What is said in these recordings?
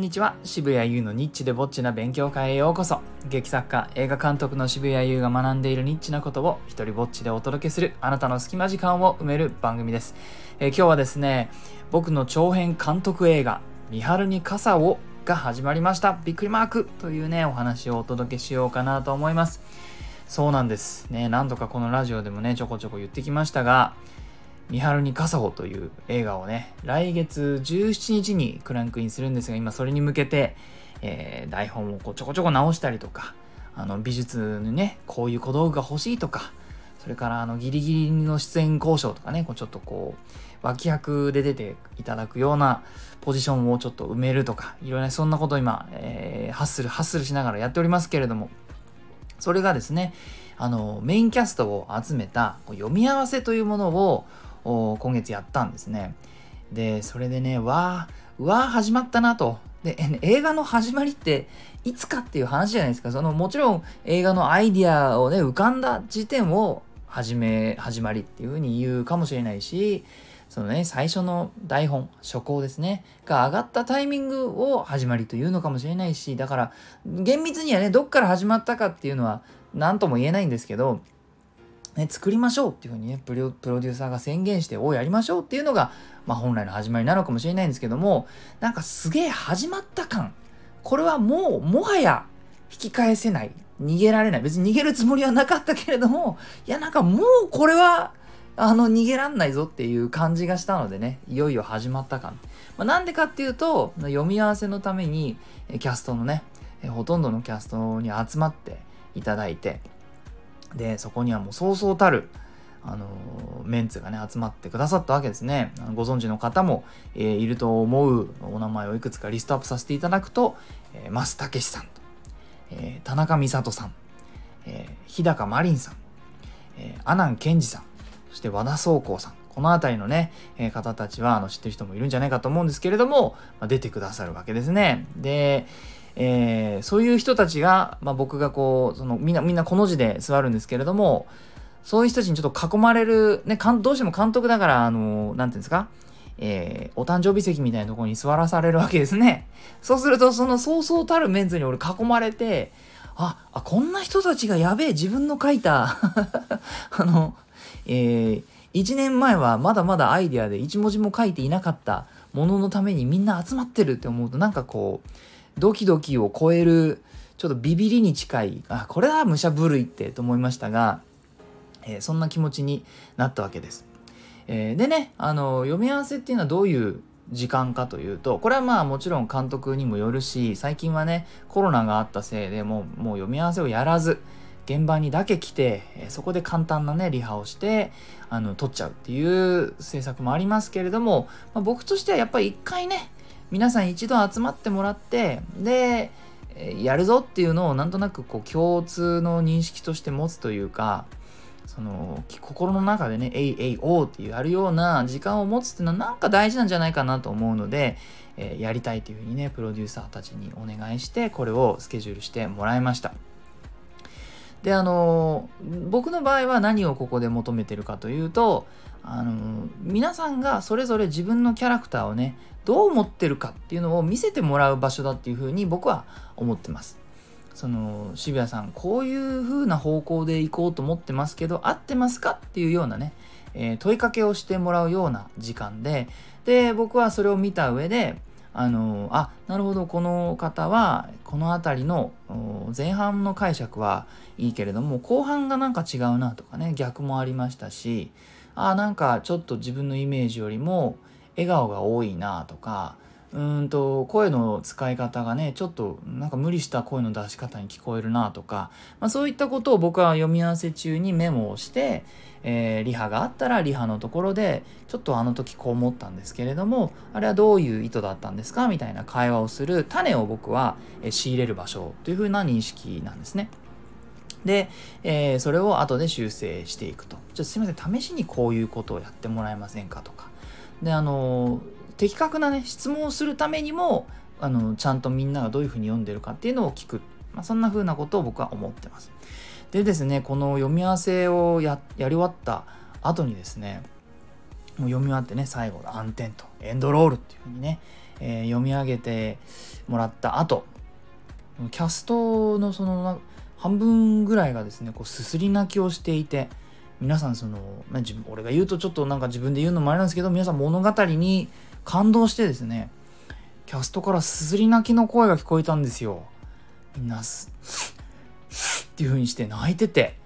んにちは。渋谷優のニッチでぼっちな勉強会へようこそ。劇作家映画監督の渋谷優が学んでいるニッチなことを一人ぼっちでお届けするあなたの隙間時間を埋める番組です、えー今日はですね僕の長編監督映画「三春に傘を」が始まりました。びっくりマークというねお話をお届けしようかなと思います。そうなんですね。何度かこのラジオでもねちょこちょこ言ってきましたが三春に傘をという映画をね、来月17日にクランクインするんですが、今それに向けて、えー台本をこうちょこちょこ直したりとか、あの美術にね、こういう小道具が欲しいとか、それからあのギリギリの出演交渉とかね、こうちょっとこう、脇役で出ていただくようなポジションをちょっと埋めるとか、いろいろ、そんなことを今、えーハッスル、ハッスルしながらやっておりますけれども、それがですね、あの、メインキャストを集めた読み合わせというものを今月やったんですね。で、それでね、わー、わー始まったなと。で、映画の始まりっていつかっていう話じゃないですか。その、もちろん映画のアイディアをね、浮かんだ時点を始め、始まりっていうふうに言うかもしれないし、そのね、最初の台本、初稿ですね、が上がったタイミングを始まりというのかもしれないし、だから、厳密にはね、どっから始まったかっていうのは、何とも言えないんですけど、ね、作りましょうっていうふうにねプロ、デューサーが宣言して、おやりましょうっていうのが、まあ本来の始まりなのかもしれないんですけども、なんかすげえ始まった感。これはもう、もはや引き返せない。逃げられない。別に逃げるつもりはなかったけれども、いやなんかもうこれは、あの、逃げらんないぞっていう感じがしたのでね、いよいよ始まった感。まあ、なんでかっていうと、読み合わせのために、キャストのね、ほとんどのキャストに集まっていただいて、で、そこにはもうそうそうたる、あのメンツがね、集まってくださったわけですね。ご存知の方も、えーいると思うお名前をいくつかリストアップさせていただくと、えー、増武さんと、えー田中美里さん、えー日高真凛さん、えー阿南健二さん、そして和田宗光さん。この辺りのね、えー方たちはあの知ってる人もいるんじゃないかと思うんですけれども、まあ、出てくださるわけですね。で、えーそういう人たちが、まあ、僕がこう、そのみんな、みんなこの字で座るんですけれども、そういう人たちにちょっと囲まれる、ね、かんどうしても監督だから、あの、なんていうんですか、えーお誕生日席みたいなところに座らされるわけですね。そうすると、そのそうそうたるメンツに俺囲まれて、あ、あ、こんな人たちがやべえ、自分の書いた、あの、えー、1年前はまだまだアイデアで1文字も書いていなかったもののためにみんな集まってるって思うと、なんかこう、ドキドキを超える、ちょっとビビりに近い、あ、これは武者震いってと思いましたが、えーそんな気持ちになったわけです。えーでね、あの、読み合わせっていうのはどういう時間かというと、これはまあもちろん監督にもよるし、最近はね、コロナがあったせいでもう、もう読み合わせをやらず、現場にだけ来て、そこで簡単なね、リハをして、あの、撮っちゃうっていう制作もありますけれども、まあ、僕としてはやっぱり一回ね、皆さん一度集まってもらって、で、やるぞっていうのをなんとなくこう共通の認識として持つというか、その心の中でね「えいえいおう」ってやるような時間を持つっていうのはなんか大事なんじゃないかなと思うので、えーやりたいというふうにねプロデューサーたちにお願いしてこれをスケジュールしてもらいました。であの僕の場合は何をここで求めてるかというとあの皆さんがそれぞれ自分のキャラクターをねどう思ってるかっていうのを見せてもらう場所だっていうふうに僕は思ってます。その渋谷さんこういう風な方向で行こうと思ってますけど合ってますかっていうようなね、えー問いかけをしてもらうような時間でで僕はそれを見た上であのあなるほどこの方はこの辺りの前半の解釈はいいけれども後半がなんか違うなとかね逆もありましたしあなんかちょっと自分のイメージよりも笑顔が多いなとかうんと声の使い方がねちょっとなんか無理した声の出し方に聞こえるなとか、まあ、そういったことを僕は読み合わせ中にメモをして、えーリハがあったらリハのところでちょっとあの時こう思ったんですけれどもあれはどういう意図だったんですか？みたいな会話をする種を僕は仕入れる場所というふうな認識なんですね。で、えーそれを後で修正していくと。ちょっとすいません、試しにこういうことをやってもらえませんかとか。で、あの的確なね、質問をするためにも、あのちゃんとみんながどういうふうに読んでるかっていうのを聞く。まあ、そんな風なことを僕は思ってます。でですね、この読み合わせをややり終わった後にですね、もう読み終わってね最後の暗転とエンドロールっていう風にね、えー、読み上げてもらった後キャストのその半分ぐらいがですねこうすすり泣きをしていて皆さんその、まあ、自分俺が言うとちょっとなんか自分で言うのもあれなんですけど皆さん物語に感動してですねキャストからすすり泣きの声が聞こえたんですよみんなすっていう風にして泣いてて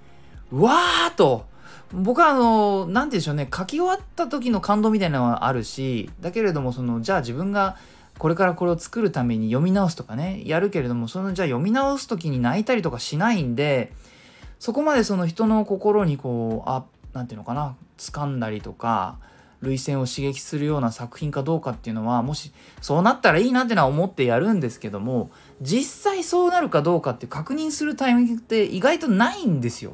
うわーと僕はあの何て言うんでしょうね書き終わった時の感動みたいなのはあるしだけれどもそのじゃあ自分がこれからこれを作るために読み直すとかねやるけれどもそのじゃあ読み直す時に泣いたりとかしないんでそこまでその人の心にこうあなんていうのかな掴んだりとか涙腺を刺激するような作品かどうかっていうのはもしそうなったらいいなってのは思ってやるんですけども実際そうなるかどうかって確認するタイミングって意外とないんですよ。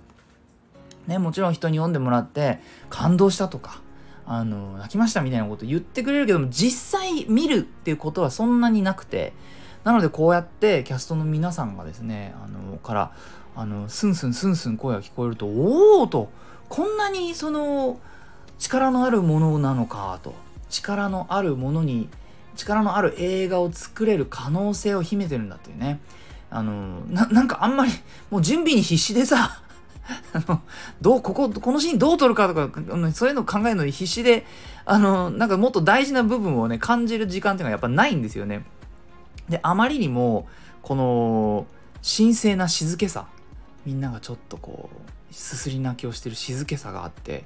ね、もちろん人に読んでもらって感動したとかあの泣きましたみたいなこと言ってくれるけども実際見るっていうことはそんなになくてなのでこうやってキャストの皆さんがですねあのからあのスンスンスンスン声が聞こえるとおおとこんなにその力のあるものなのかと。力のあるものに力のある映画を作れる可能性を秘めてるんだっていうね。あのなんかあんまりもう準備に必死でさ あの、どう、ここ、このシーンどう撮るかとか、そういうの考えるのに必死で、あの、なんかもっと大事な部分をね、感じる時間っていうのはやっぱないんですよね。で、あまりにも、この、神聖な静けさ、みんながちょっとこう、すすり泣きをしてる静けさがあって、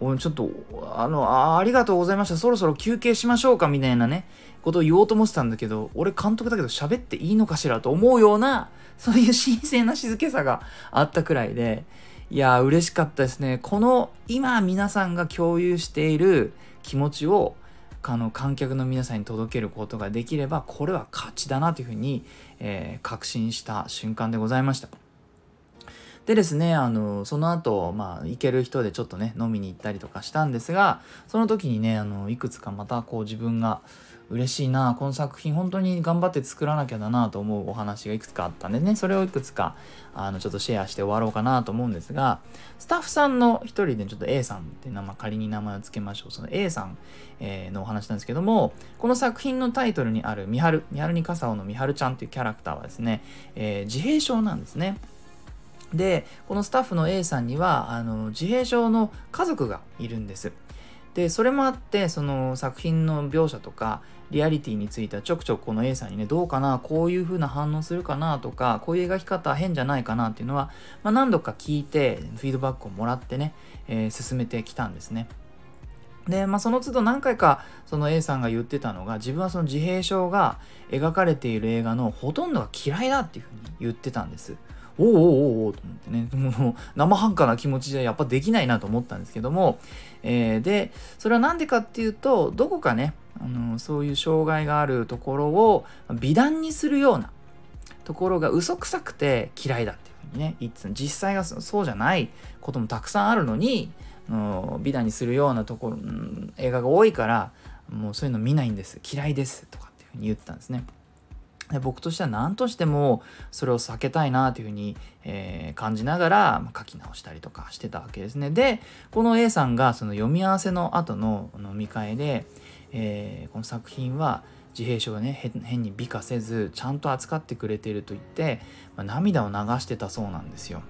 おちょっと、あのあ、ありがとうございました。そろそろ休憩しましょうかみたいなね、ことを言おうと思ってたんだけど、俺監督だけど喋っていいのかしらと思うような、そういう神聖な静けさがあったくらいで、いや嬉しかったですね。この今皆さんが共有している気持ちをあの観客の皆さんに届けることができればこれは勝ちだなというふうに、えー、確信した瞬間でございました。でですね、あの、その後、まあ、行ける人でちょっとね、飲みに行ったりとかしたんですが、その時にね、あの、いくつかまたこう自分が、嬉しいなこの作品本当に頑張って作らなきゃだなと思うお話がいくつかあったんでねそれをいくつかあのちょっとシェアして終わろうかなと思うんですがスタッフさんの一人でちょっと A さんって名前仮に名前を付けましょうその A さん、えー、のお話なんですけどもこの作品のタイトルにある「みはる」「みはるに傘をのみはるちゃん」っていうキャラクターはですね、えー、自閉症なんですね。でこのスタッフの A さんにはあの自閉症の家族がいるんです。でそれもあってその作品の描写とかリアリティについてはちょくちょくこの A さんにねどうかなこういう風な反応するかなとかこういう描き方変じゃないかなっていうのは、まあ、何度か聞いてフィードバックをもらってね、えー、進めてきたんですね。で、まあ、その都度何回かその A さんが言ってたのが自分はその自閉症が描かれている映画のほとんどが嫌いだっていうふうに言ってたんです。おおおおおと思ってね、もう生半可な気持ちじゃやっぱできないなと思ったんですけども、えー、で、それは何でかっていうと、どこかね、あのそういう障害があるところを美談にするようなところが嘘くさくて嫌いだっていうふうにね言って実際がそうじゃないこともたくさんあるのにの美談にするようなところ、映画が多いからもうそういうの見ないんです。嫌いです。とかっていうふうに言ってたんですね。僕としては何としてもそれを避けたいなというふうに、えー、感じながら、書き直したりとかしてたわけですね。でこの A さんがその読み合わせの後の飲み会で、えー、この作品は自閉症がね変に美化せずちゃんと扱ってくれていると言って、まあ、涙を流してたそうなんですよ。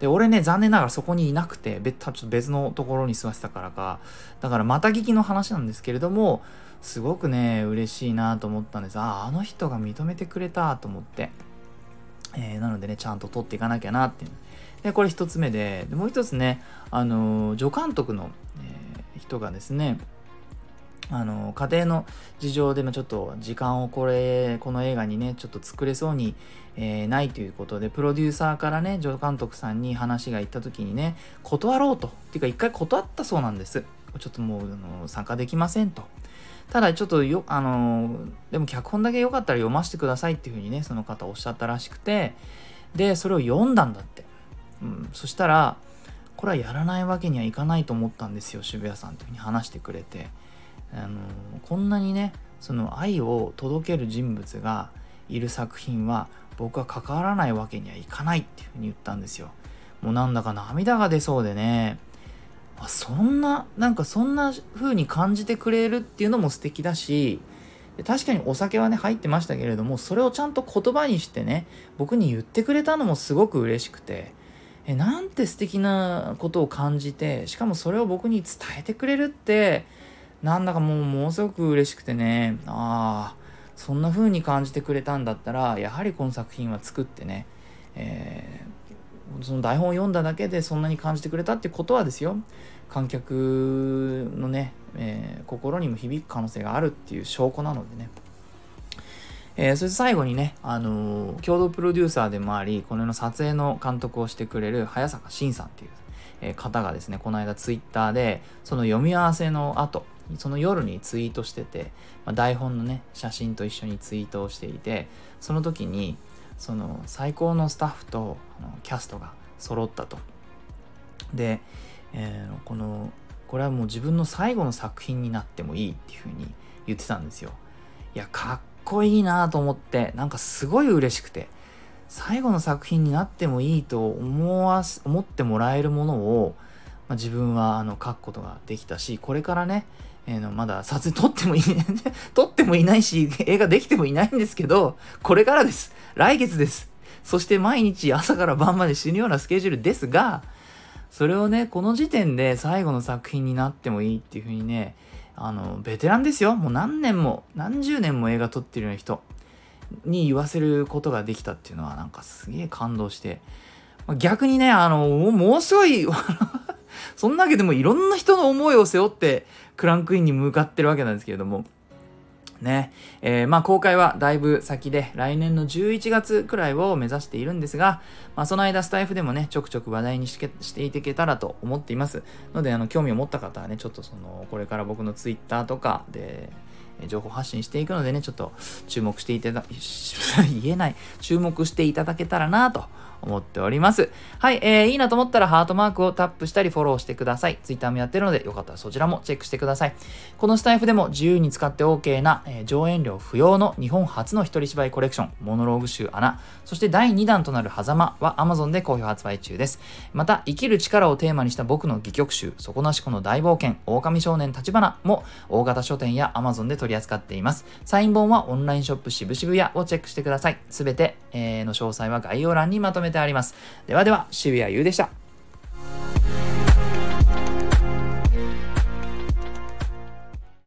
で俺ね残念ながらそこにいなくて別ちょっと別のところに座ってたからかだからまた聞きの話なんですけれどもすごくね嬉しいなと思ったんです。あああの人が認めてくれたと思って、えー、なのでねちゃんと撮っていかなきゃなっていう。でこれ一つ目ででもう一つねあの助監督の、えー、人がですねあの家庭の事情でちょっと時間をこれこの映画にねちょっと作れそうに、えー、ないということでプロデューサーからね助監督さんに話が行った時にね断ろうと。っていうか一回断ったそうなんです。ちょっともうあの参加できませんと。ただちょっとよあのでも脚本だけよかったら読ませてくださいっていうふうにねその方おっしゃったらしくてでそれを読んだんだって、うん、そしたらこれはやらないわけにはいかないと思ったんですよ渋谷さんというふうに話してくれて。あのこんなにねその愛を届ける人物がいる作品は僕は関わらないわけにはいかないっていうふうに言ったんですよ。もうなんだか涙が出そうでね。あそんななんかそんな風に感じてくれるっていうのも素敵だし確かにお酒はね入ってましたけれどもそれをちゃんと言葉にしてね僕に言ってくれたのもすごく嬉しくてえなんて素敵なことを感じてしかもそれを僕に伝えてくれるってなんだかもうものすごく嬉しくてねああそんな風に感じてくれたんだったらやはりこの作品は作ってね、え、その台本を読んだだけでそんなに感じてくれたってことはですよ。観客のね、えー、心にも響く可能性があるっていう証拠なのでね。えー、そして最後にね、あのー、共同プロデューサーでもあり、この世の撮影の監督をしてくれる早坂慎さんっていう、え、方がですね、この間ツイッターで、その読み合わせの後、その夜にツイートしてて、まあ、台本のね、写真と一緒にツイートをしていて、その時に、その最高のスタッフとあのキャストが揃ったと。で、えー、この、これはもう自分の最後の作品になってもいいっていうふうに言ってたんですよ。いや、かっこいいなと思って、なんかすごい嬉しくて、最後の作品になってもいいと思わ、思ってもらえるものを、まあ、自分はあの書くことができたし、これからね、えー、のまだ撮影撮ってもいい、撮ってもいないし、映画できてもいないんですけど、これからです。来月です。そして毎日朝から晩まで死ぬようなスケジュールですが、それをね、この時点で最後の作品になってもいいっていう風にね、あの、ベテランですよ。もう何年も、何十年も映画撮ってるような人に言わせることができたっていうのはなんかすげえ感動して、逆にね、あの、もうすごい そんなわけでもいろんな人の思いを背負ってクランクインに向かってるわけなんですけれども、ね。えー、まあ公開はだいぶ先で来年の11月くらいを目指しているんですが、まあその間スタイフでもね、ちょくちょく話題にしていけたらと思っています。ので、あの、興味を持った方はね、ちょっとその、これから僕の Twitter とかで、情報発信していくのでね、ちょっと注目していただ、言えない、注目していただけたらなと思っております。はい、えー、いいなと思ったらハートマークをタップしたりフォローしてください。Twitter もやってるので、よかったらそちらもチェックしてください。このスタイフでも自由に使って OK な、えー、上演料不要の日本初の一人芝居コレクション、モノローグ集穴、そして第2弾となる狭間は Amazon で好評発売中です。また、生きる力をテーマにした僕の戯曲集、底なしこの大冒険、狼少年立花も大型書店や Amazon で取り扱っています。サイン本はオンラインショップ渋々屋をチェックしてください。すべて、えー、の詳細は概要欄にまとめてあります。ではでは、渋谷優でした。